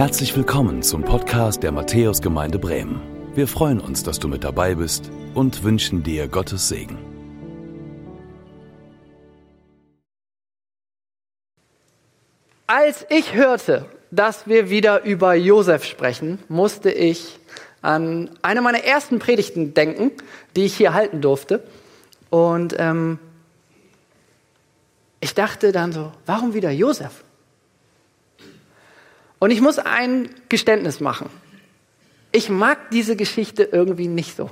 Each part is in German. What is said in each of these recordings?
Herzlich willkommen zum Podcast der Matthäusgemeinde Bremen. Wir freuen uns, dass du mit dabei bist und wünschen dir Gottes Segen. Als ich hörte, dass wir wieder über Josef sprechen, musste ich an eine meiner ersten Predigten denken, die ich hier halten durfte. Und ähm, ich dachte dann so, warum wieder Josef? Und ich muss ein Geständnis machen. Ich mag diese Geschichte irgendwie nicht so.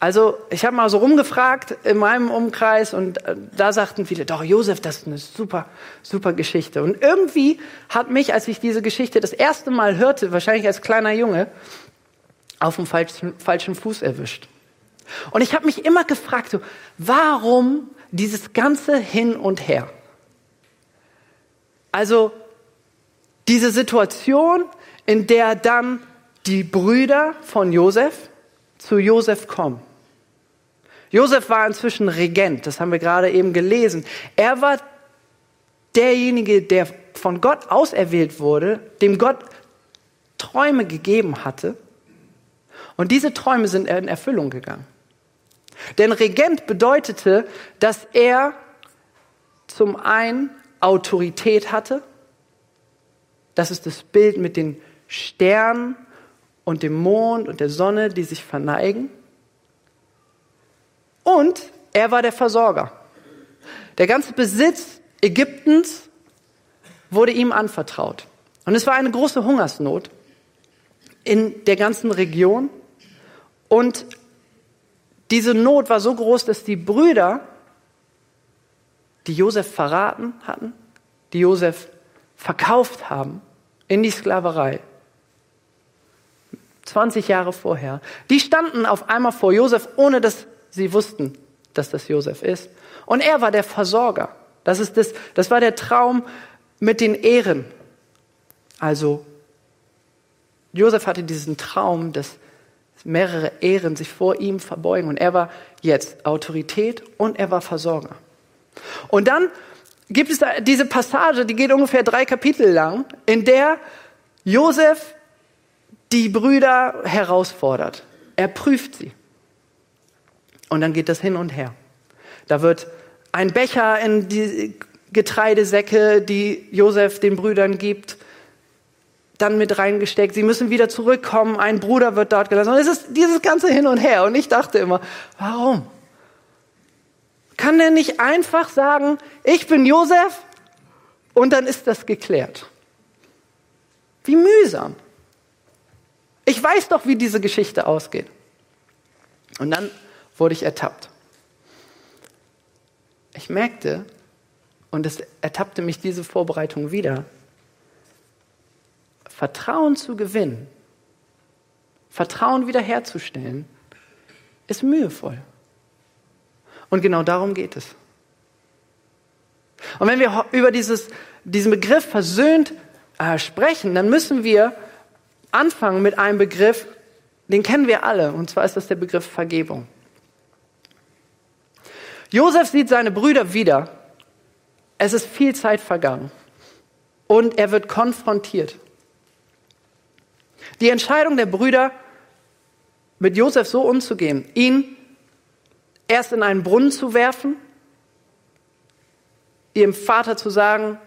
Also ich habe mal so rumgefragt in meinem Umkreis und äh, da sagten viele, doch Josef, das ist eine super, super Geschichte. Und irgendwie hat mich, als ich diese Geschichte das erste Mal hörte, wahrscheinlich als kleiner Junge, auf dem falschen, falschen Fuß erwischt. Und ich habe mich immer gefragt, warum dieses ganze Hin und Her? Also diese Situation, in der dann die Brüder von Josef zu Josef kommen. Josef war inzwischen Regent, das haben wir gerade eben gelesen. Er war derjenige, der von Gott auserwählt wurde, dem Gott Träume gegeben hatte. Und diese Träume sind in Erfüllung gegangen. Denn Regent bedeutete, dass er zum einen Autorität hatte, das ist das Bild mit den Sternen und dem Mond und der Sonne, die sich verneigen. Und er war der Versorger. Der ganze Besitz Ägyptens wurde ihm anvertraut. Und es war eine große Hungersnot in der ganzen Region. Und diese Not war so groß, dass die Brüder, die Josef verraten hatten, die Josef verkauft haben, in die Sklaverei. 20 Jahre vorher. Die standen auf einmal vor Josef, ohne dass sie wussten, dass das Josef ist. Und er war der Versorger. Das, ist das, das war der Traum mit den Ehren. Also, Josef hatte diesen Traum, dass mehrere Ehren sich vor ihm verbeugen. Und er war jetzt Autorität und er war Versorger. Und dann gibt es da diese Passage, die geht ungefähr drei Kapitel lang, in der Josef die Brüder herausfordert. Er prüft sie. Und dann geht das hin und her. Da wird ein Becher in die Getreidesäcke, die Josef den Brüdern gibt, dann mit reingesteckt. Sie müssen wieder zurückkommen. Ein Bruder wird dort gelassen. Und es ist dieses ganze Hin und Her. Und ich dachte immer, warum? Kann der nicht einfach sagen, ich bin Josef und dann ist das geklärt? Wie mühsam. Ich weiß doch, wie diese Geschichte ausgeht. Und dann wurde ich ertappt. Ich merkte, und es ertappte mich diese Vorbereitung wieder, Vertrauen zu gewinnen, Vertrauen wiederherzustellen, ist mühevoll. Und genau darum geht es. Und wenn wir über dieses, diesen Begriff versöhnt äh, sprechen, dann müssen wir anfangen mit einem Begriff, den kennen wir alle, und zwar ist das der Begriff Vergebung. Josef sieht seine Brüder wieder. Es ist viel Zeit vergangen. Und er wird konfrontiert. Die Entscheidung der Brüder, mit Josef so umzugehen, ihn erst in einen Brunnen zu werfen, ihrem Vater zu sagen,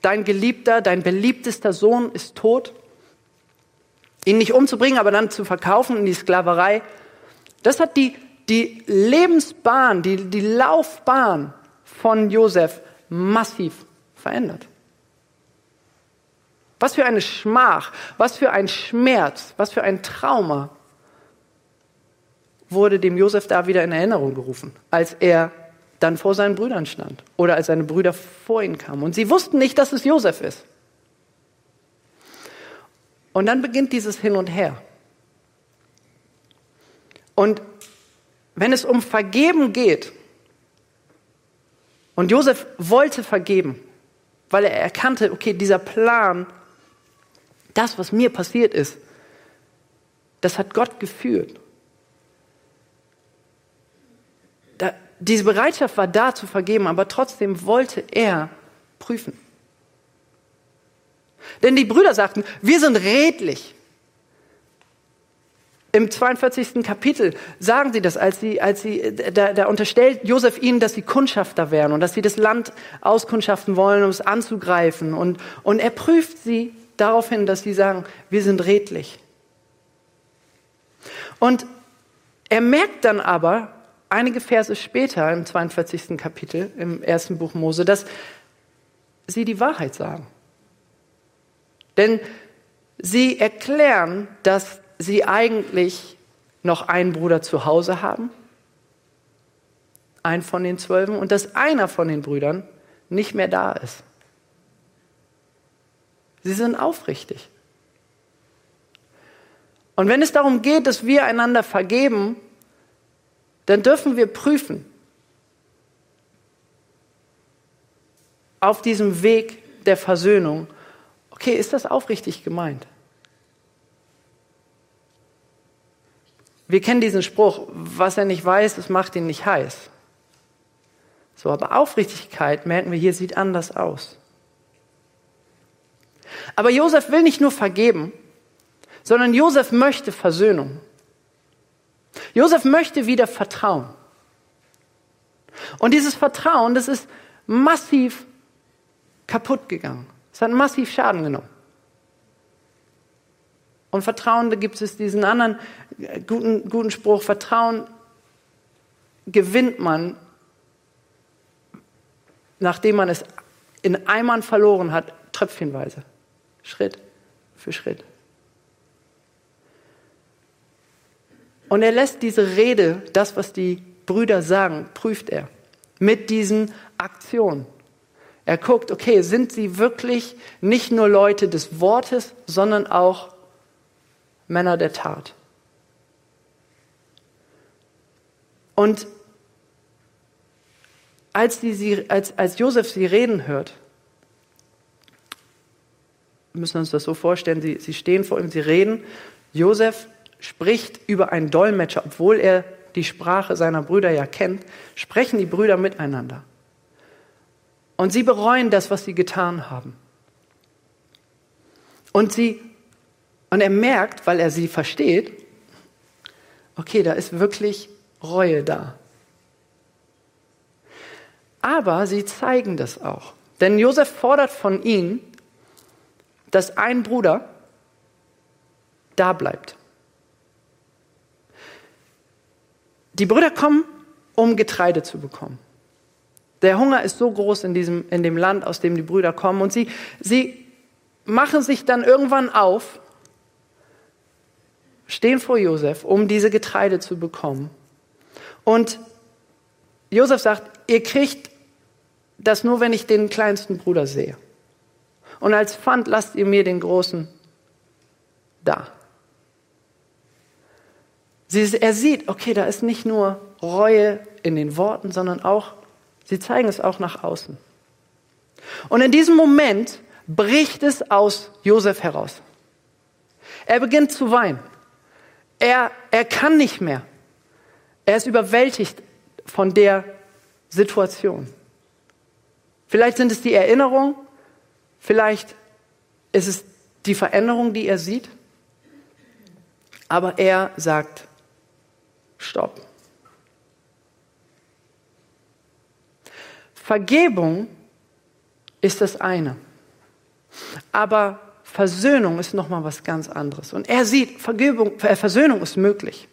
dein geliebter, dein beliebtester Sohn ist tot, ihn nicht umzubringen, aber dann zu verkaufen in die Sklaverei, das hat die, die Lebensbahn, die, die Laufbahn von Josef massiv verändert. Was für eine Schmach, was für ein Schmerz, was für ein Trauma wurde dem Josef da wieder in Erinnerung gerufen, als er dann vor seinen Brüdern stand oder als seine Brüder vor ihn kamen. Und sie wussten nicht, dass es Josef ist. Und dann beginnt dieses Hin und Her. Und wenn es um Vergeben geht, und Josef wollte vergeben, weil er erkannte, okay, dieser Plan, das, was mir passiert ist, das hat Gott geführt. Da, diese Bereitschaft war da zu vergeben, aber trotzdem wollte er prüfen. Denn die Brüder sagten, wir sind redlich. Im 42. Kapitel sagen sie das, als sie, als sie, da, da unterstellt Josef ihnen, dass sie Kundschafter wären und dass sie das Land auskundschaften wollen, um es anzugreifen. Und, und er prüft sie darauf hin, dass sie sagen, wir sind redlich. Und er merkt dann aber, einige Verse später, im 42. Kapitel, im ersten Buch Mose, dass sie die Wahrheit sagen. Denn sie erklären, dass sie eigentlich noch einen Bruder zu Hause haben, einen von den Zwölfen, und dass einer von den Brüdern nicht mehr da ist. Sie sind aufrichtig. Und wenn es darum geht, dass wir einander vergeben, dann dürfen wir prüfen, auf diesem Weg der Versöhnung, okay, ist das aufrichtig gemeint? Wir kennen diesen Spruch, was er nicht weiß, das macht ihn nicht heiß. So, aber Aufrichtigkeit, merken wir hier, sieht anders aus. Aber Josef will nicht nur vergeben, sondern Josef möchte Versöhnung. Josef möchte wieder Vertrauen. Und dieses Vertrauen, das ist massiv kaputt gegangen. Es hat massiv Schaden genommen. Und Vertrauen, da gibt es diesen anderen äh, guten, guten Spruch, Vertrauen gewinnt man, nachdem man es in Eimern verloren hat, tröpfchenweise, Schritt für Schritt. Und er lässt diese Rede, das, was die Brüder sagen, prüft er mit diesen Aktionen. Er guckt, okay, sind sie wirklich nicht nur Leute des Wortes, sondern auch Männer der Tat. Und als, die, sie, als, als Josef sie reden hört, wir müssen uns das so vorstellen, sie, sie stehen vor ihm, sie reden. Josef spricht über einen Dolmetscher, obwohl er die Sprache seiner Brüder ja kennt, sprechen die Brüder miteinander. Und sie bereuen das, was sie getan haben. Und sie und er merkt, weil er sie versteht, okay, da ist wirklich Reue da. Aber sie zeigen das auch. Denn Josef fordert von ihnen, dass ein Bruder da bleibt. Die Brüder kommen, um Getreide zu bekommen. Der Hunger ist so groß in, diesem, in dem Land, aus dem die Brüder kommen. Und sie, sie machen sich dann irgendwann auf stehen vor Josef, um diese Getreide zu bekommen. Und Josef sagt, ihr kriegt das nur, wenn ich den kleinsten Bruder sehe. Und als Pfand lasst ihr mir den großen da. Sie, er sieht, okay, da ist nicht nur Reue in den Worten, sondern auch, sie zeigen es auch nach außen. Und in diesem Moment bricht es aus Josef heraus. Er beginnt zu weinen. Er, er kann nicht mehr. Er ist überwältigt von der Situation. Vielleicht sind es die Erinnerungen, vielleicht ist es die Veränderung, die er sieht. Aber er sagt, stopp. Vergebung ist das eine. Aber Versöhnung ist nochmal was ganz anderes. Und er sieht, Vergebung, äh, Versöhnung ist möglich.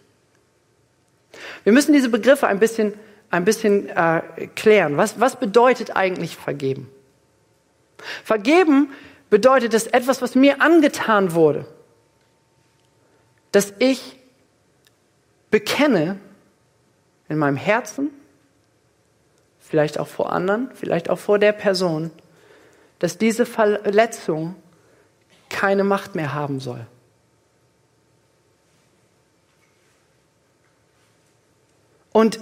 Wir müssen diese Begriffe ein bisschen, ein bisschen äh, klären. Was, was bedeutet eigentlich vergeben? Vergeben bedeutet, dass etwas, was mir angetan wurde, dass ich bekenne in meinem Herzen, vielleicht auch vor anderen, vielleicht auch vor der Person, dass diese Verletzung keine Macht mehr haben soll. Und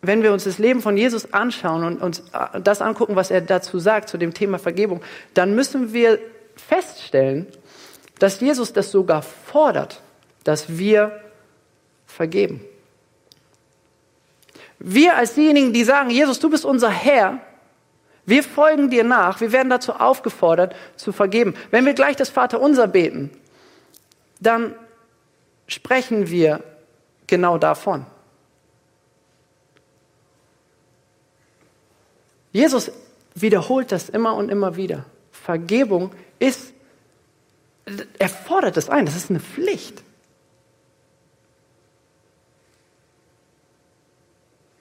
wenn wir uns das Leben von Jesus anschauen und uns das angucken, was er dazu sagt, zu dem Thema Vergebung, dann müssen wir feststellen, dass Jesus das sogar fordert, dass wir vergeben. Wir als diejenigen, die sagen, Jesus, du bist unser Herr, Wir folgen dir nach. Wir werden dazu aufgefordert, zu vergeben. Wenn wir gleich das Vaterunser beten, dann sprechen wir genau davon. Jesus wiederholt das immer und immer wieder. Vergebung ist, er fordert es ein, das ist eine Pflicht.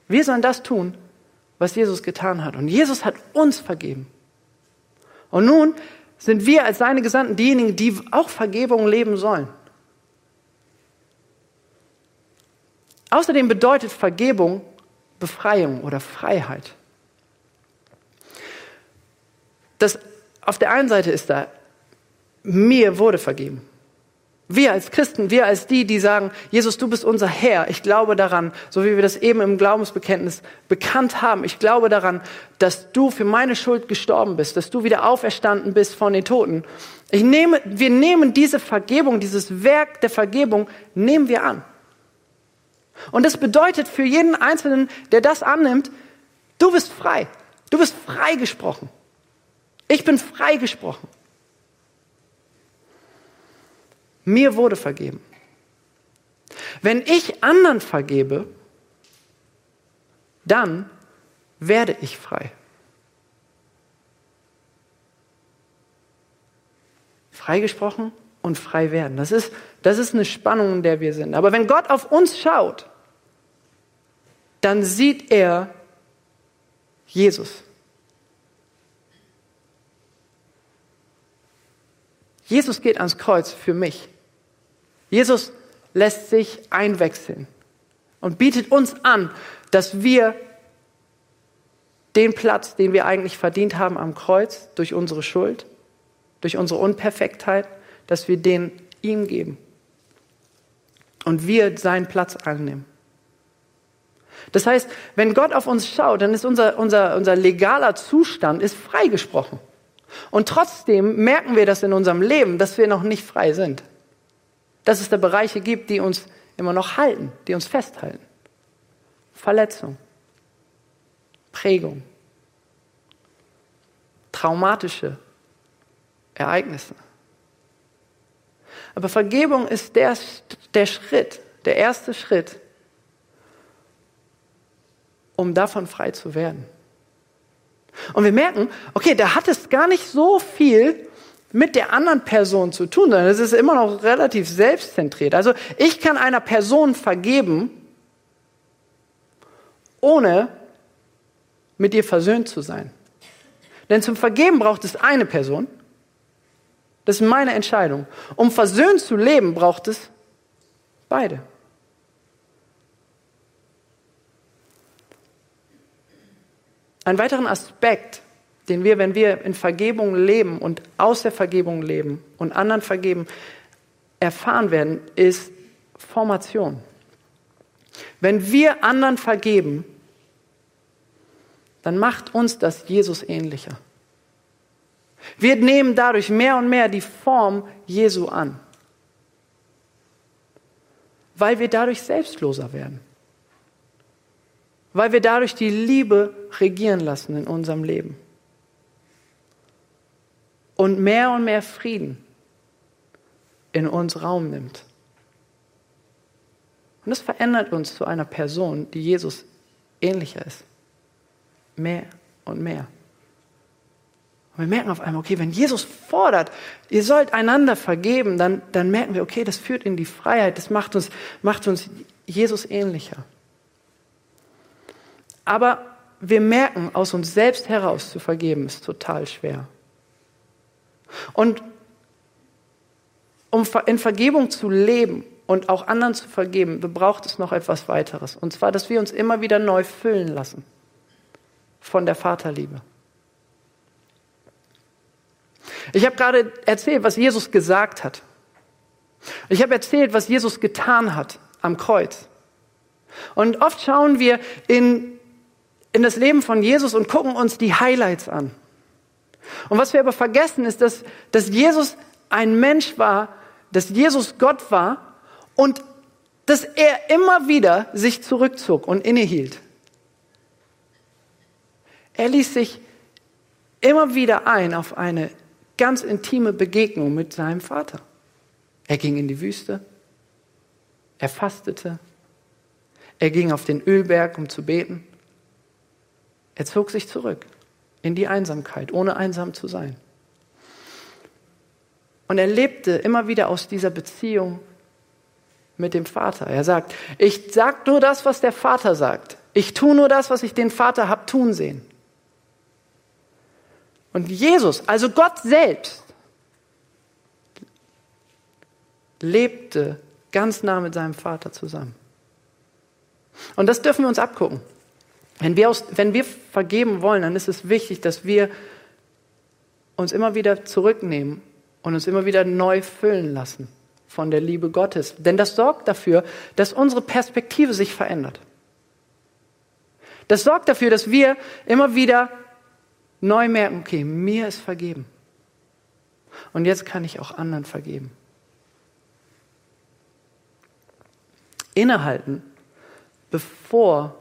Wir sollen das tun, was Jesus getan hat. Und Jesus hat uns vergeben. Und nun sind wir als seine Gesandten diejenigen, die auch Vergebung leben sollen. Außerdem bedeutet Vergebung Befreiung oder Freiheit. Das auf der einen Seite ist da, mir wurde vergeben. Wir als Christen, wir als die, die sagen, Jesus, du bist unser Herr. Ich glaube daran, so wie wir das eben im Glaubensbekenntnis bekannt haben. Ich glaube daran, dass du für meine Schuld gestorben bist, dass du wieder auferstanden bist von den Toten. Ich nehme, wir nehmen diese Vergebung, dieses Werk der Vergebung, nehmen wir an. Und das bedeutet für jeden Einzelnen, der das annimmt, du bist frei. Du bist freigesprochen. Ich bin freigesprochen. Mir wurde vergeben. Wenn ich anderen vergebe, dann werde ich frei. Freigesprochen und frei werden. Das ist, das ist eine Spannung, in der wir sind. Aber wenn Gott auf uns schaut, dann sieht er Jesus. Jesus geht ans Kreuz für mich. Jesus lässt sich einwechseln und bietet uns an, dass wir den Platz, den wir eigentlich verdient haben am Kreuz durch unsere Schuld, durch unsere Unperfektheit, dass wir den ihm geben und wir seinen Platz annehmen. Das heißt, wenn Gott auf uns schaut, dann ist unser, unser, unser legaler Zustand ist freigesprochen. Und trotzdem merken wir das in unserem Leben, dass wir noch nicht frei sind. Dass es da Bereiche gibt, die uns immer noch halten, die uns festhalten. Verletzung, Prägung, traumatische Ereignisse. Aber Vergebung ist der, der Schritt, der erste Schritt, um davon frei zu werden. Und wir merken, okay, da hat es gar nicht so viel mit der anderen Person zu tun, sondern es ist immer noch relativ selbstzentriert. Also ich kann einer Person vergeben, ohne mit ihr versöhnt zu sein. Denn zum Vergeben braucht es eine Person. Das ist meine Entscheidung. Um versöhnt zu leben, braucht es beide. Ein weiteren Aspekt, den wir, wenn wir in Vergebung leben und aus der Vergebung leben und anderen vergeben, erfahren werden, ist Formation. Wenn wir anderen vergeben, dann macht uns das Jesus ähnlicher. Wir nehmen dadurch mehr und mehr die Form Jesu an, weil wir dadurch selbstloser werden weil wir dadurch die Liebe regieren lassen in unserem Leben. Und mehr und mehr Frieden in uns Raum nimmt. Und das verändert uns zu einer Person, die Jesus ähnlicher ist. Mehr und mehr. Und wir merken auf einmal, okay, wenn Jesus fordert, ihr sollt einander vergeben, dann, dann merken wir, okay, das führt in die Freiheit, das macht uns, macht uns Jesus ähnlicher. Aber wir merken, aus uns selbst heraus zu vergeben, ist total schwer. Und um in Vergebung zu leben und auch anderen zu vergeben, braucht es noch etwas weiteres. Und zwar, dass wir uns immer wieder neu füllen lassen von der Vaterliebe. Ich habe gerade erzählt, was Jesus gesagt hat. Ich habe erzählt, was Jesus getan hat am Kreuz. Und oft schauen wir in in das Leben von Jesus und gucken uns die Highlights an. Und was wir aber vergessen ist, dass, dass Jesus ein Mensch war, dass Jesus Gott war und dass er immer wieder sich zurückzog und innehielt. Er ließ sich immer wieder ein auf eine ganz intime Begegnung mit seinem Vater. Er ging in die Wüste, er fastete, er ging auf den Ölberg, um zu beten. Er zog sich zurück in die Einsamkeit, ohne einsam zu sein. Und er lebte immer wieder aus dieser Beziehung mit dem Vater. Er sagt, ich sag nur das, was der Vater sagt. Ich tue nur das, was ich den Vater hab tun sehen. Und Jesus, also Gott selbst, lebte ganz nah mit seinem Vater zusammen. Und das dürfen wir uns abgucken. Wenn wir, aus, wenn wir vergeben wollen, dann ist es wichtig, dass wir uns immer wieder zurücknehmen und uns immer wieder neu füllen lassen von der Liebe Gottes. Denn das sorgt dafür, dass unsere Perspektive sich verändert. Das sorgt dafür, dass wir immer wieder neu merken, okay, mir ist vergeben. Und jetzt kann ich auch anderen vergeben. Innehalten, bevor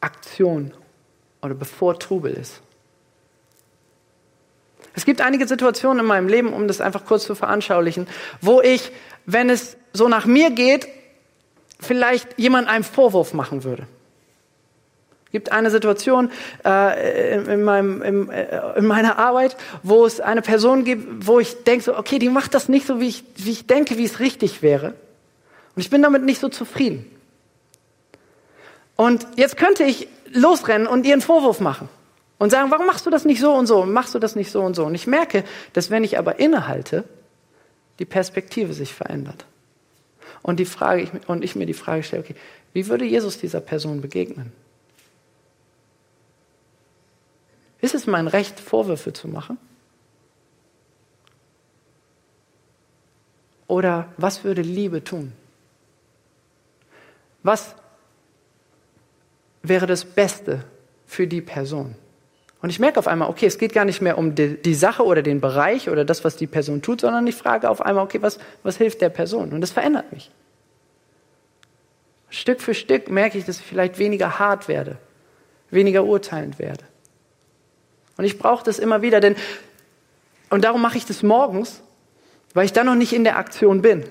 Aktion oder bevor Trubel ist. Es gibt einige Situationen in meinem Leben, um das einfach kurz zu veranschaulichen, wo ich, wenn es so nach mir geht, vielleicht jemand einen Vorwurf machen würde. Es gibt eine Situation äh, in, meinem, in, äh, in, meiner Arbeit, wo es eine Person gibt, wo ich denke, so, okay, die macht das nicht so, wie ich, wie ich denke, wie es richtig wäre. Und ich bin damit nicht so zufrieden. Und jetzt könnte ich losrennen und ihr einen Vorwurf machen und sagen, warum machst du das nicht so und so machst du das nicht so und so? Und ich merke, dass wenn ich aber innehalte, die Perspektive sich verändert. Und, die Frage, und ich mir die Frage stelle, okay, wie würde Jesus dieser Person begegnen? Ist es mein Recht, Vorwürfe zu machen? Oder was würde Liebe tun? Was wäre das Beste für die Person? Und ich merke auf einmal, okay, es geht gar nicht mehr um die, die, Sache oder den Bereich oder das, was die Person tut, sondern ich frage auf einmal, okay, was, was hilft der Person? Und das verändert mich. Stück für Stück merke ich, dass ich vielleicht weniger hart werde, weniger urteilend werde. Und ich brauche das immer wieder, denn, und darum mache ich das morgens, weil ich dann noch nicht in der Aktion bin.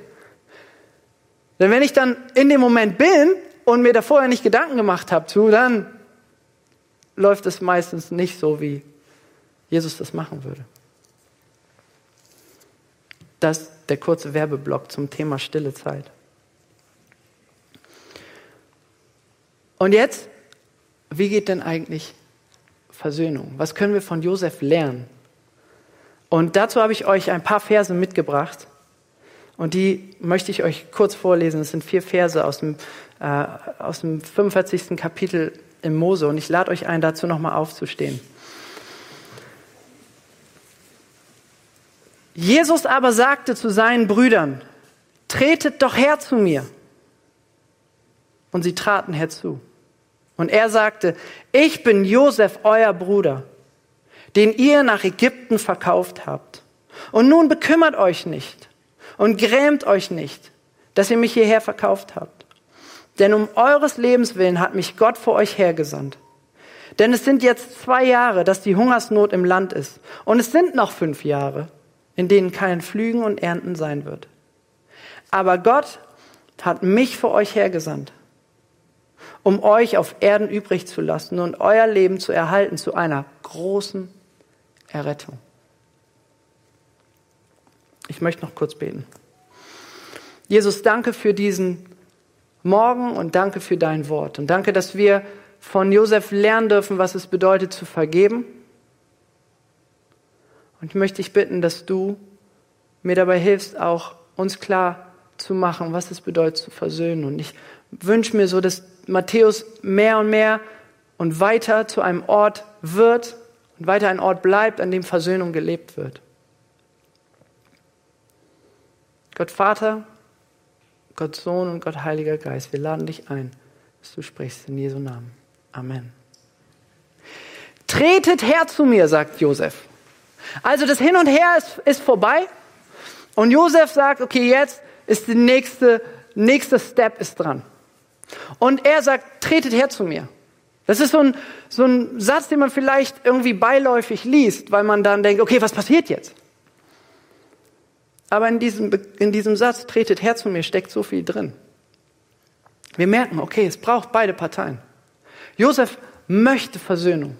Denn wenn ich dann in dem Moment bin und mir da vorher nicht Gedanken gemacht habe zu, dann läuft es meistens nicht so, wie Jesus das machen würde. Das ist der kurze Werbeblock zum Thema stille Zeit. Und jetzt, wie geht denn eigentlich Versöhnung? Was können wir von Josef lernen? Und dazu habe ich euch ein paar Verse mitgebracht. Und die möchte ich euch kurz vorlesen. Es sind vier Verse aus dem, äh, aus dem 45. Kapitel im Mose. Und ich lade euch ein, dazu nochmal aufzustehen. Jesus aber sagte zu seinen Brüdern, tretet doch her zu mir. Und sie traten herzu. Und er sagte, ich bin Josef, euer Bruder, den ihr nach Ägypten verkauft habt. Und nun bekümmert euch nicht und grämt euch nicht, dass ihr mich hierher verkauft habt. Denn um eures Lebens willen hat mich Gott vor euch hergesandt. Denn es sind jetzt zwei Jahre, dass die Hungersnot im Land ist. Und es sind noch fünf Jahre, in denen kein Pflügen und Ernten sein wird. Aber Gott hat mich vor euch hergesandt, um euch auf Erden übrig zu lassen und euer Leben zu erhalten zu einer großen Errettung. Ich möchte noch kurz beten. Jesus, danke für diesen Morgen und danke für dein Wort. Und danke, dass wir von Josef lernen dürfen, was es bedeutet zu vergeben. Und ich möchte dich bitten, dass du mir dabei hilfst, auch uns klar zu machen, was es bedeutet zu versöhnen. Und ich wünsche mir so, dass Matthäus mehr und mehr und weiter zu einem Ort wird und weiter ein Ort bleibt, an dem Versöhnung gelebt wird. Gott Vater, Gott Sohn und Gott Heiliger Geist, wir laden dich ein, dass du sprichst in Jesu Namen. Amen. Tretet her zu mir, sagt Josef. Also das Hin und Her ist, ist vorbei. Und Josef sagt, okay, jetzt ist der nächste, nächste Step ist dran. Und er sagt, tretet her zu mir. Das ist so ein, so ein Satz, den man vielleicht irgendwie beiläufig liest, weil man dann denkt, okay, was passiert jetzt? Aber in diesem, in diesem Satz, tretet her zu mir, steckt so viel drin. Wir merken, okay, es braucht beide Parteien. Josef möchte Versöhnung.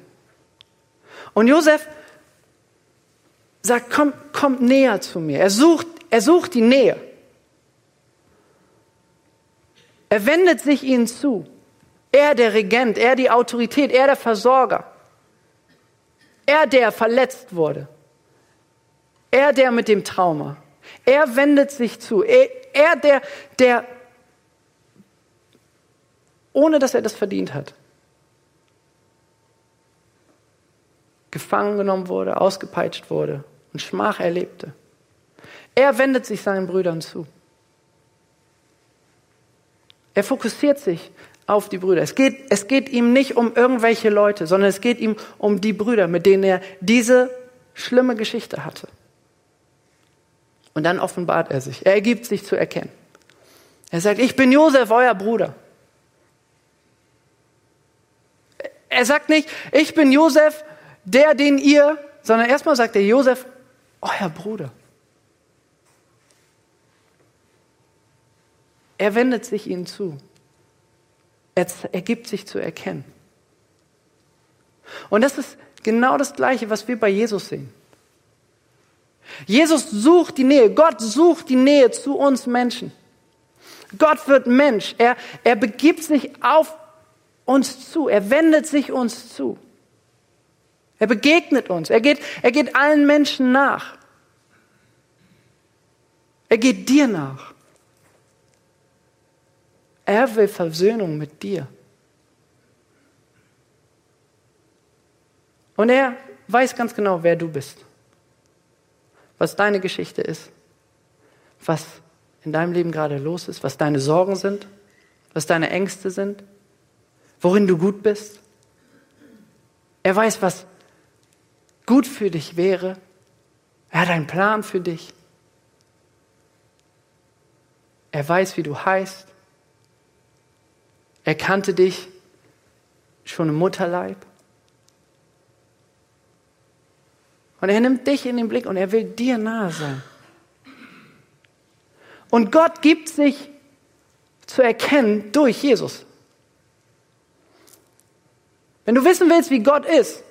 Und Josef sagt, komm, kommt näher zu mir. Er sucht, er sucht die Nähe. Er wendet sich ihnen zu. Er der Regent, er die Autorität, er der Versorger. Er der verletzt wurde. Er der mit dem Trauma. Er wendet sich zu. Er, er der, der, ohne dass er das verdient hat, gefangen genommen wurde, ausgepeitscht wurde und Schmach erlebte. Er wendet sich seinen Brüdern zu. Er fokussiert sich auf die Brüder. Es geht, es geht ihm nicht um irgendwelche Leute, sondern es geht ihm um die Brüder, mit denen er diese schlimme Geschichte hatte. Und dann offenbart er sich. Er ergibt sich zu erkennen. Er sagt, ich bin Josef, euer Bruder. Er sagt nicht, ich bin Josef, der, den ihr, sondern erstmal sagt er, Josef, euer Bruder. Er wendet sich ihnen zu. Er, er gibt sich zu erkennen. Und das ist genau das Gleiche, was wir bei Jesus sehen. Jesus sucht die Nähe. Gott sucht die Nähe zu uns Menschen. Gott wird Mensch. Er, er begibt sich auf uns zu. Er wendet sich uns zu. Er begegnet uns. Er geht, er geht allen Menschen nach. Er geht dir nach. Er will Versöhnung mit dir. Und er weiß ganz genau, wer du bist, was deine Geschichte ist, was in deinem Leben gerade los ist, was deine Sorgen sind, was deine Ängste sind, worin du gut bist. Er weiß, was gut für dich wäre. Er hat einen Plan für dich. Er weiß, wie du heißt. Er kannte dich schon im Mutterleib. Und er nimmt dich in den Blick und er will dir nahe sein. Und Gott gibt sich zu erkennen durch Jesus. Wenn du wissen willst, wie Gott ist,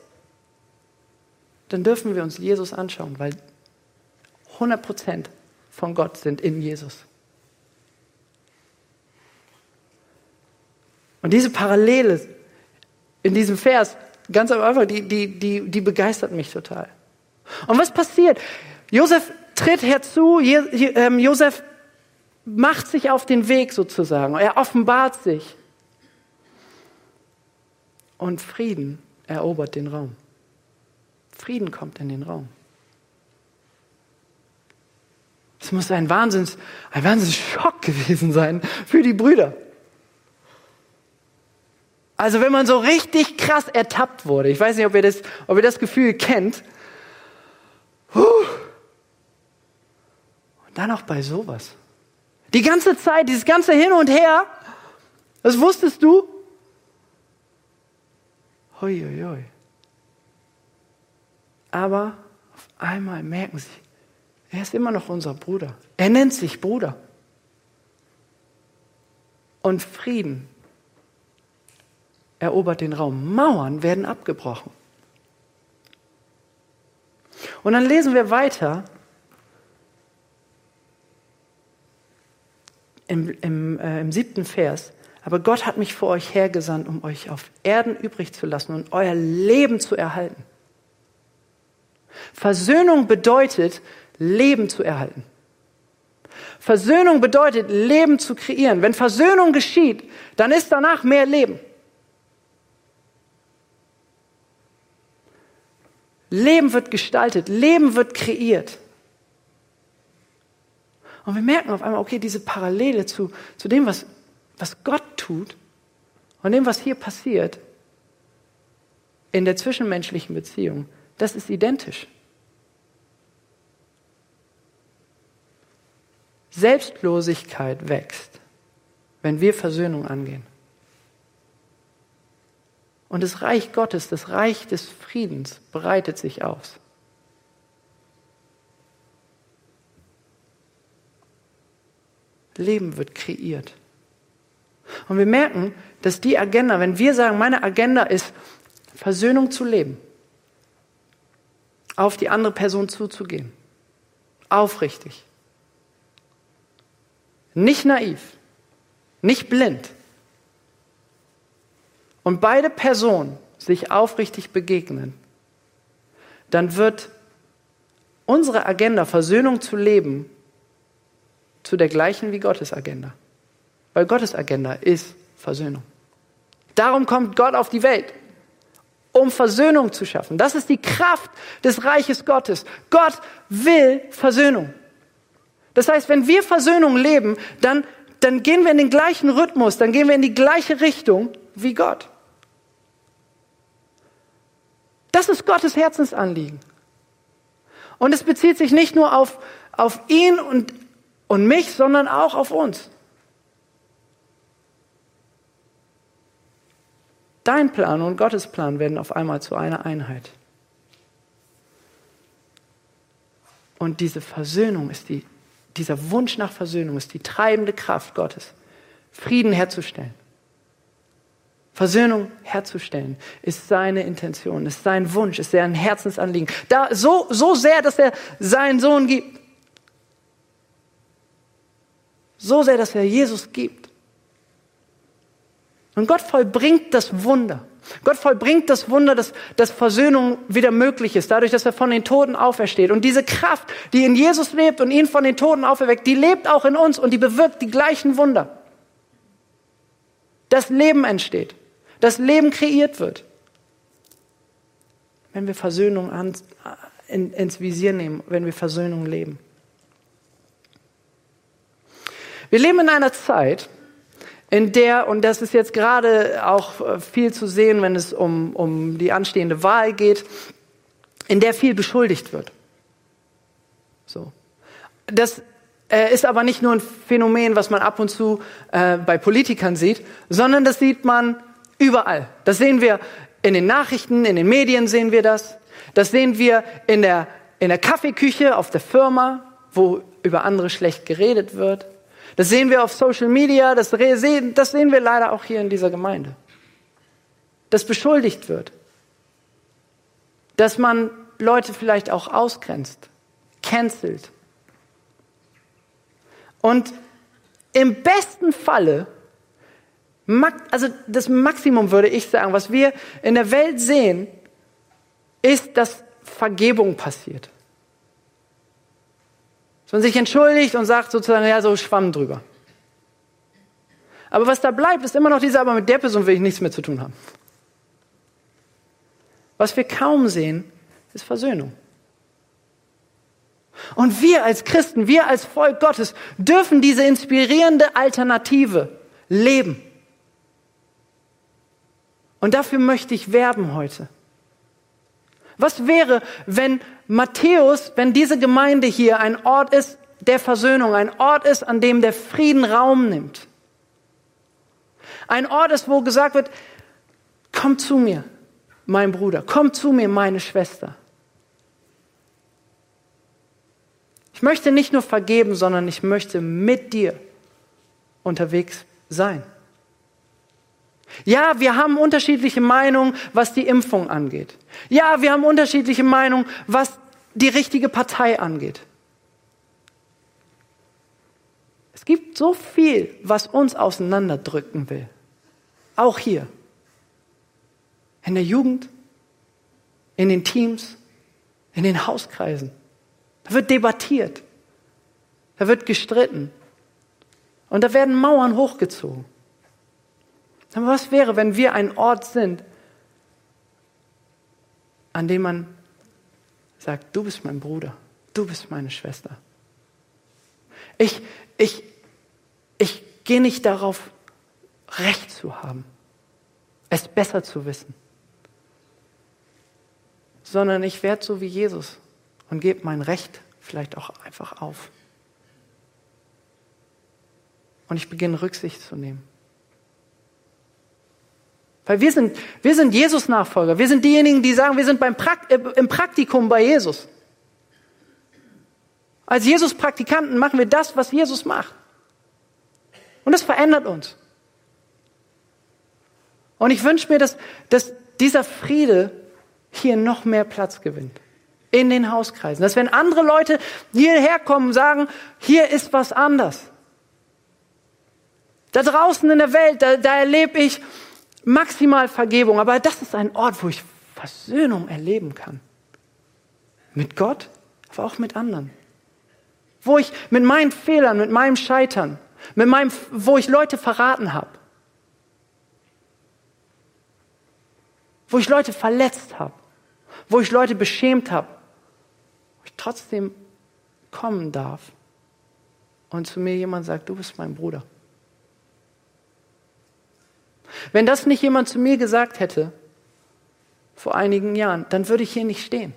dann dürfen wir uns Jesus anschauen, weil 100% von Gott sind in Jesus. Und diese Parallele in diesem Vers, ganz einfach, die, die, die, die begeistert mich total. Und was passiert? Josef tritt herzu, ähm, Josef macht sich auf den Weg sozusagen, er offenbart sich. Und Frieden erobert den Raum. Frieden kommt in den Raum. Es muss ein Wahnsinns, ein Wahnsinnsschock gewesen sein für die Brüder. Also wenn man so richtig krass ertappt wurde, ich weiß nicht, ob ihr das, ob ihr das Gefühl kennt. Dann auch bei sowas. Die ganze Zeit, dieses ganze Hin und Her, das wusstest du? Hoi, hoi, hoi. Aber auf einmal merken sie, er ist immer noch unser Bruder. Er nennt sich Bruder. Und Frieden erobert den Raum. Mauern werden abgebrochen. Und dann lesen wir weiter im, im, äh, im siebten Vers. Aber Gott hat mich vor euch hergesandt, um euch auf Erden übrig zu lassen und euer Leben zu erhalten. Versöhnung bedeutet, Leben zu erhalten. Versöhnung bedeutet, Leben zu kreieren. Wenn Versöhnung geschieht, dann ist danach mehr Leben. Leben wird gestaltet, Leben wird kreiert. Und wir merken auf einmal, okay, diese Parallele zu, zu dem, was, was Gott tut und dem, was hier passiert in der zwischenmenschlichen Beziehung, das ist identisch. Selbstlosigkeit wächst, wenn wir Versöhnung angehen. Und das Reich Gottes, das Reich des Friedens breitet sich aus. Leben wird kreiert. Und wir merken, dass die Agenda, wenn wir sagen, meine Agenda ist, Versöhnung zu leben, auf die andere Person zuzugehen, aufrichtig, nicht naiv, nicht blind, und beide Personen sich aufrichtig begegnen, dann wird unsere Agenda, Versöhnung zu leben, zu der gleichen wie Gottes Agenda. Weil Gottes Agenda ist Versöhnung. Darum kommt Gott auf die Welt, um Versöhnung zu schaffen. Das ist die Kraft des Reiches Gottes. Gott will Versöhnung. Das heißt, wenn wir Versöhnung leben, dann, dann gehen wir in den gleichen Rhythmus, dann gehen wir in die gleiche Richtung wie Gott. Das ist Gottes Herzensanliegen. Und es bezieht sich nicht nur auf, auf ihn und, und mich, sondern auch auf uns. Dein Plan und Gottes Plan werden auf einmal zu einer Einheit. Und diese Versöhnung ist die, dieser Wunsch nach Versöhnung ist die treibende Kraft Gottes, Frieden herzustellen. Versöhnung herzustellen, ist seine Intention, ist sein Wunsch, ist sein Herzensanliegen. Da, so, so sehr, dass er seinen Sohn gibt. So sehr, dass er Jesus gibt. Und Gott vollbringt das Wunder. Gott vollbringt das Wunder, dass, dass Versöhnung wieder möglich ist, dadurch, dass er von den Toten aufersteht. Und diese Kraft, die in Jesus lebt und ihn von den Toten auferweckt, die lebt auch in uns und die bewirkt die gleichen Wunder. Das Leben entsteht das Leben kreiert wird. Wenn wir Versöhnung an, in, ins Visier nehmen, wenn wir Versöhnung leben. Wir leben in einer Zeit, in der, und das ist jetzt gerade auch viel zu sehen, wenn es um, um die anstehende Wahl geht, in der viel beschuldigt wird. So. Das äh, ist aber nicht nur ein Phänomen, was man ab und zu äh, bei Politikern sieht, sondern das sieht man Überall. Das sehen wir in den Nachrichten, in den Medien sehen wir das. Das sehen wir in der, in der Kaffeeküche, auf der Firma, wo über andere schlecht geredet wird. Das sehen wir auf Social Media, das, das sehen wir leider auch hier in dieser Gemeinde. Dass beschuldigt wird. Dass man Leute vielleicht auch ausgrenzt, cancelt. Und im besten Falle also das Maximum würde ich sagen, was wir in der Welt sehen, ist, dass Vergebung passiert. Dass man sich entschuldigt und sagt sozusagen, ja, so schwamm drüber. Aber was da bleibt, ist immer noch dieser, aber mit der Person will ich nichts mehr zu tun haben. Was wir kaum sehen, ist Versöhnung. Und wir als Christen, wir als Volk Gottes dürfen diese inspirierende Alternative leben. Und dafür möchte ich werben heute. Was wäre, wenn Matthäus, wenn diese Gemeinde hier ein Ort ist der Versöhnung, ein Ort ist, an dem der Frieden Raum nimmt? Ein Ort ist, wo gesagt wird, komm zu mir, mein Bruder, komm zu mir, meine Schwester. Ich möchte nicht nur vergeben, sondern ich möchte mit dir unterwegs sein. Ja, wir haben unterschiedliche Meinungen, was die Impfung angeht. Ja, wir haben unterschiedliche Meinungen, was die richtige Partei angeht. Es gibt so viel, was uns auseinanderdrücken will. Auch hier. In der Jugend, in den Teams, in den Hauskreisen. Da wird debattiert. Da wird gestritten. Und da werden Mauern hochgezogen. Was wäre, wenn wir ein Ort sind, an dem man sagt, du bist mein Bruder, du bist meine Schwester. Ich, ich, ich gehe nicht darauf, Recht zu haben, es besser zu wissen, sondern ich werde so wie Jesus und gebe mein Recht vielleicht auch einfach auf. Und ich beginne Rücksicht zu nehmen. Weil wir sind, wir sind Jesus-Nachfolger. Wir sind diejenigen, die sagen, wir sind beim Prakt äh, im Praktikum bei Jesus. Als Jesus-Praktikanten machen wir das, was Jesus macht. Und das verändert uns. Und ich wünsche mir, dass, dass dieser Friede hier noch mehr Platz gewinnt. In den Hauskreisen. Dass wenn andere Leute hierher kommen und sagen, hier ist was anders. Da draußen in der Welt, da, da erlebe ich maximal Vergebung. Aber das ist ein Ort, wo ich Versöhnung erleben kann. Mit Gott, aber auch mit anderen. Wo ich mit meinen Fehlern, mit meinem Scheitern, mit meinem, wo ich Leute verraten habe, wo ich Leute verletzt habe, wo ich Leute beschämt habe, wo ich trotzdem kommen darf und zu mir jemand sagt, du bist mein Bruder. Wenn das nicht jemand zu mir gesagt hätte, vor einigen Jahren, dann würde ich hier nicht stehen.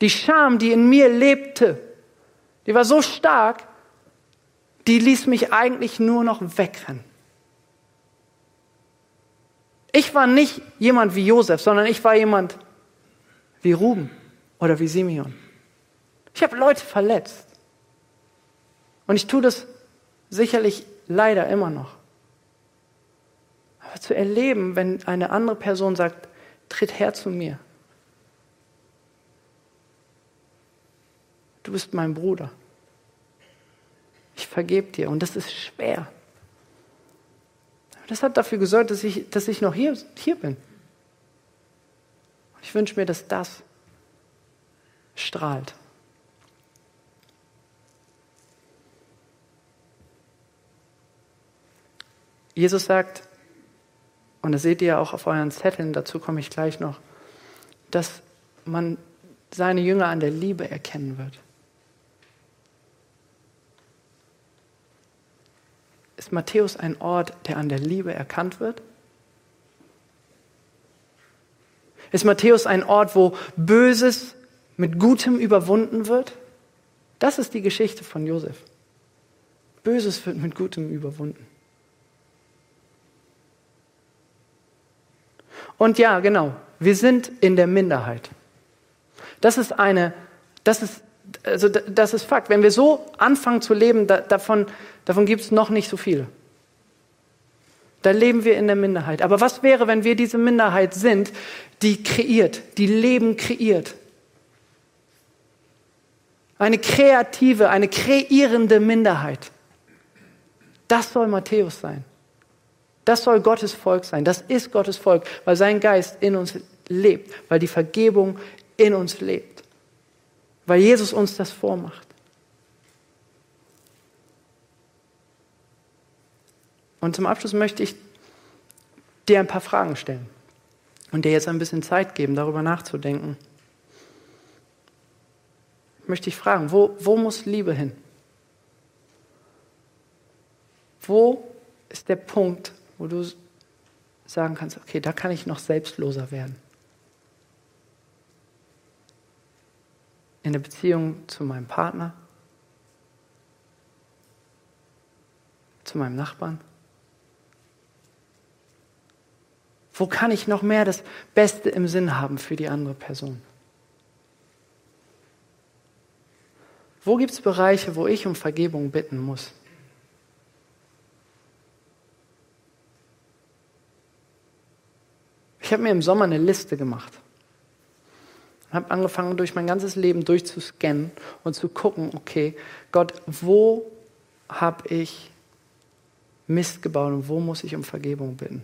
Die Scham, die in mir lebte, die war so stark, die ließ mich eigentlich nur noch wegrennen. Ich war nicht jemand wie Josef, sondern ich war jemand wie Ruben oder wie Simeon. Ich habe Leute verletzt. Und ich tue das sicherlich leider immer noch. Aber zu erleben, wenn eine andere Person sagt, tritt her zu mir. Du bist mein Bruder. Ich vergebe dir. Und das ist schwer. Das hat dafür gesorgt, dass ich, dass ich noch hier, hier bin. ich wünsche mir, dass das strahlt. Jesus sagt, und das seht ihr ja auch auf euren Zetteln, dazu komme ich gleich noch, dass man seine Jünger an der Liebe erkennen wird. Ist Matthäus ein Ort, der an der Liebe erkannt wird? Ist Matthäus ein Ort, wo Böses mit Gutem überwunden wird? Das ist die Geschichte von Josef. Böses wird mit Gutem überwunden. Und ja, genau, wir sind in der Minderheit. Das ist eine, das ist, also das ist Fakt. Wenn wir so anfangen zu leben, da, davon, davon gibt es noch nicht so viele. Da leben wir in der Minderheit. Aber was wäre, wenn wir diese Minderheit sind, die kreiert, die Leben kreiert? Eine kreative, eine kreierende Minderheit. Das soll Matthäus sein. Das soll Gottes Volk sein. Das ist Gottes Volk, weil sein Geist in uns lebt, weil die Vergebung in uns lebt, weil Jesus uns das vormacht. Und zum Abschluss möchte ich dir ein paar Fragen stellen und dir jetzt ein bisschen Zeit geben, darüber nachzudenken. Ich möchte dich fragen, wo, wo muss Liebe hin? Wo ist der Punkt, wo du sagen kannst, okay, da kann ich noch selbstloser werden. In der Beziehung zu meinem Partner, zu meinem Nachbarn. Wo kann ich noch mehr das Beste im Sinn haben für die andere Person? Wo gibt es Bereiche, wo ich um Vergebung bitten muss? Ich habe mir im Sommer eine Liste gemacht. Und habe angefangen, durch mein ganzes Leben durchzuscannen und zu gucken, okay, Gott, wo habe ich Mist gebaut und wo muss ich um Vergebung bitten?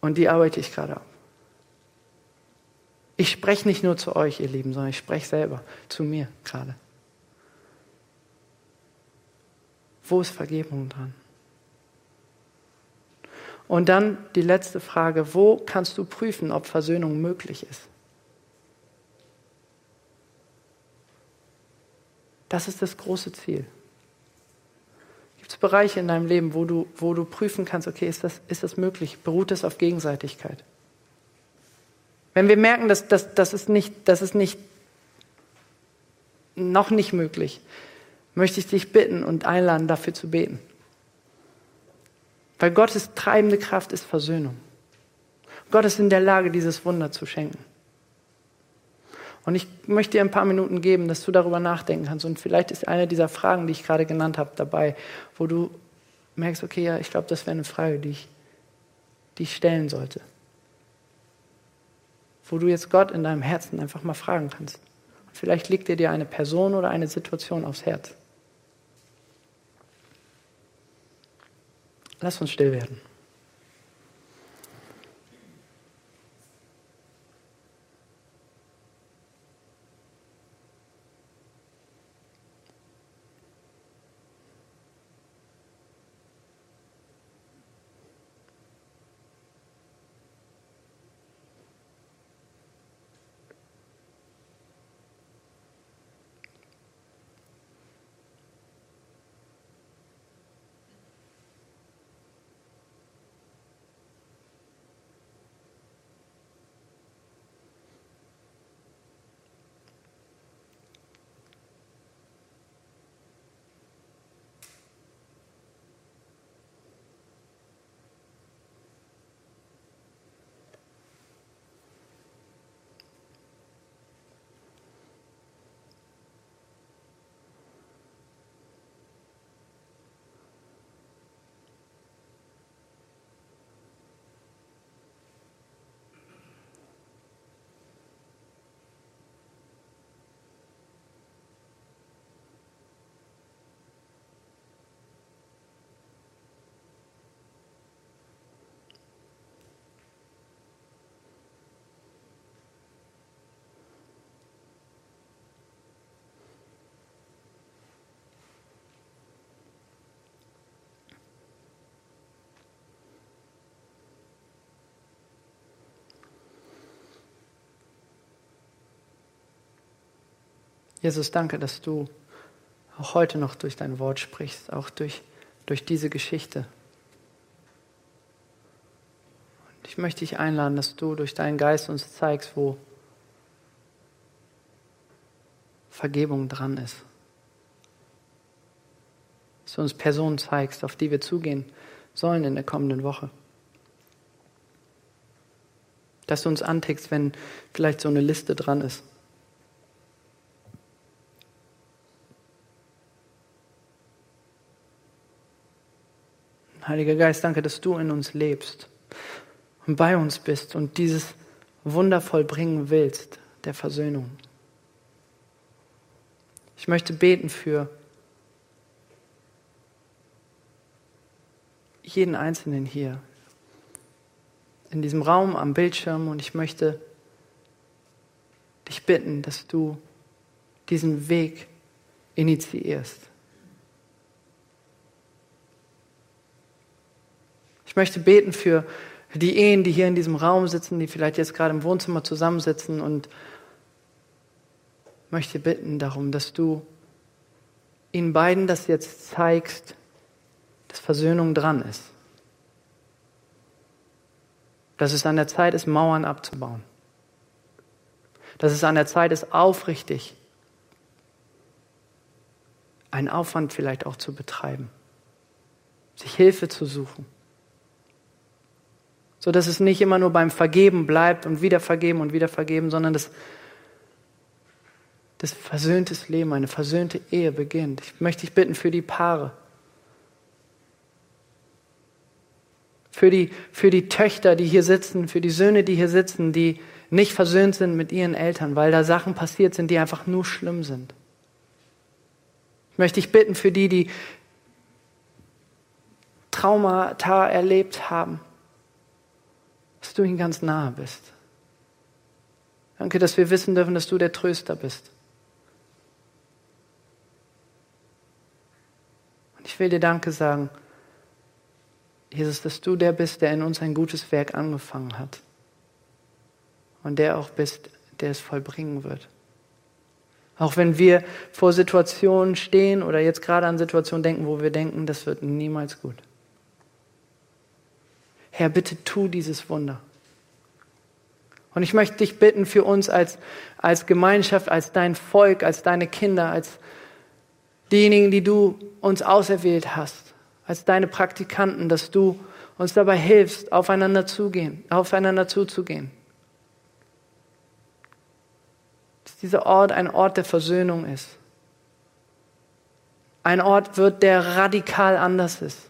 Und die arbeite ich gerade ab. Ich spreche nicht nur zu euch, ihr Lieben, sondern ich spreche selber zu mir gerade. Wo ist Vergebung dran? Und dann die letzte Frage, wo kannst du prüfen, ob Versöhnung möglich ist? Das ist das große Ziel. Gibt es Bereiche in deinem Leben, wo du, wo du prüfen kannst, okay, ist das, ist das möglich? Beruht das auf Gegenseitigkeit? Wenn wir merken, dass, dass, dass, es nicht, dass es nicht, noch nicht möglich, möchte ich dich bitten und einladen, dafür zu beten. Weil Gottes treibende Kraft ist Versöhnung. Gott ist in der Lage, dieses Wunder zu schenken. Und ich möchte dir ein paar Minuten geben, dass du darüber nachdenken kannst. Und vielleicht ist eine dieser Fragen, die ich gerade genannt habe, dabei, wo du merkst, okay, ja, ich glaube, das wäre eine Frage, die ich, die ich stellen sollte. Wo du jetzt Gott in deinem Herzen einfach mal fragen kannst. Vielleicht liegt dir dir eine Person oder eine Situation aufs Herz. Lass uns still werden. Jesus, danke, dass du auch heute noch durch dein Wort sprichst, auch durch, durch diese Geschichte. Und ich möchte dich einladen, dass du durch deinen Geist uns zeigst, wo Vergebung dran ist. Dass du uns Personen zeigst, auf die wir zugehen sollen in der kommenden Woche. Dass du uns antickst, wenn vielleicht so eine Liste dran ist. Heiliger Geist, danke, dass du in uns lebst und bei uns bist und dieses Wunder vollbringen willst, der Versöhnung. Ich möchte beten für jeden Einzelnen hier in diesem Raum am Bildschirm und ich möchte dich bitten, dass du diesen Weg initiierst. Ich möchte beten für die Ehen, die hier in diesem Raum sitzen, die vielleicht jetzt gerade im Wohnzimmer zusammensitzen und möchte bitten darum, dass du ihnen beiden das jetzt zeigst, dass Versöhnung dran ist. Dass es an der Zeit ist, Mauern abzubauen. Dass es an der Zeit ist, aufrichtig einen Aufwand vielleicht auch zu betreiben, sich Hilfe zu suchen so dass es nicht immer nur beim Vergeben bleibt und wieder vergeben und wieder vergeben, sondern dass das versöhntes Leben, eine versöhnte Ehe beginnt. Ich möchte dich bitten für die Paare, für die, für die Töchter, die hier sitzen, für die Söhne, die hier sitzen, die nicht versöhnt sind mit ihren Eltern, weil da Sachen passiert sind, die einfach nur schlimm sind. Ich möchte dich bitten für die, die Traumata erlebt haben dass du ihm ganz nahe bist. Danke, dass wir wissen dürfen, dass du der Tröster bist. Und ich will dir Danke sagen, Jesus, dass du der bist, der in uns ein gutes Werk angefangen hat. Und der auch bist, der es vollbringen wird. Auch wenn wir vor Situationen stehen oder jetzt gerade an Situationen denken, wo wir denken, das wird niemals gut. Herr, bitte tu dieses Wunder. Und ich möchte dich bitten für uns als, als Gemeinschaft, als dein Volk, als deine Kinder, als diejenigen, die du uns auserwählt hast, als deine Praktikanten, dass du uns dabei hilfst, aufeinander zugehen, aufeinander zuzugehen. Dass dieser Ort ein Ort der Versöhnung ist. Ein Ort wird, der radikal anders ist.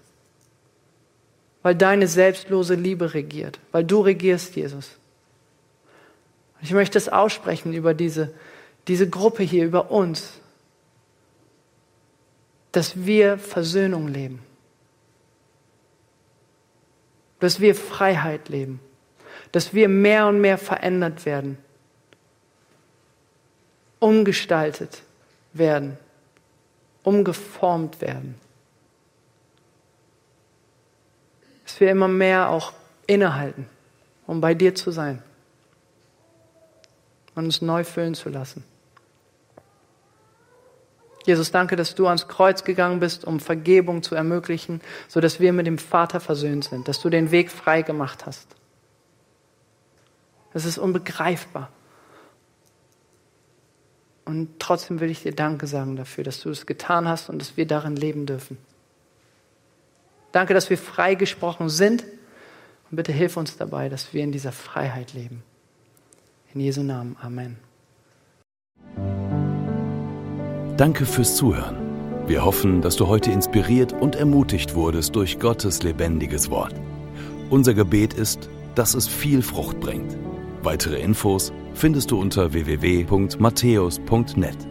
Weil deine selbstlose Liebe regiert, weil du regierst, Jesus. Ich möchte es aussprechen über diese, diese Gruppe hier, über uns, dass wir Versöhnung leben, dass wir Freiheit leben, dass wir mehr und mehr verändert werden, umgestaltet werden, umgeformt werden. Wir immer mehr auch innehalten, um bei dir zu sein und uns neu füllen zu lassen. Jesus, danke, dass du ans Kreuz gegangen bist, um Vergebung zu ermöglichen, sodass wir mit dem Vater versöhnt sind, dass du den Weg frei gemacht hast. Das ist unbegreifbar. Und trotzdem will ich dir Danke sagen dafür, dass du es getan hast und dass wir darin leben dürfen. Danke, dass wir frei gesprochen sind. Und bitte hilf uns dabei, dass wir in dieser Freiheit leben. In Jesu Namen. Amen. Danke fürs Zuhören. Wir hoffen, dass du heute inspiriert und ermutigt wurdest durch Gottes lebendiges Wort. Unser Gebet ist, dass es viel Frucht bringt. Weitere Infos findest du unter www.matthäus.net.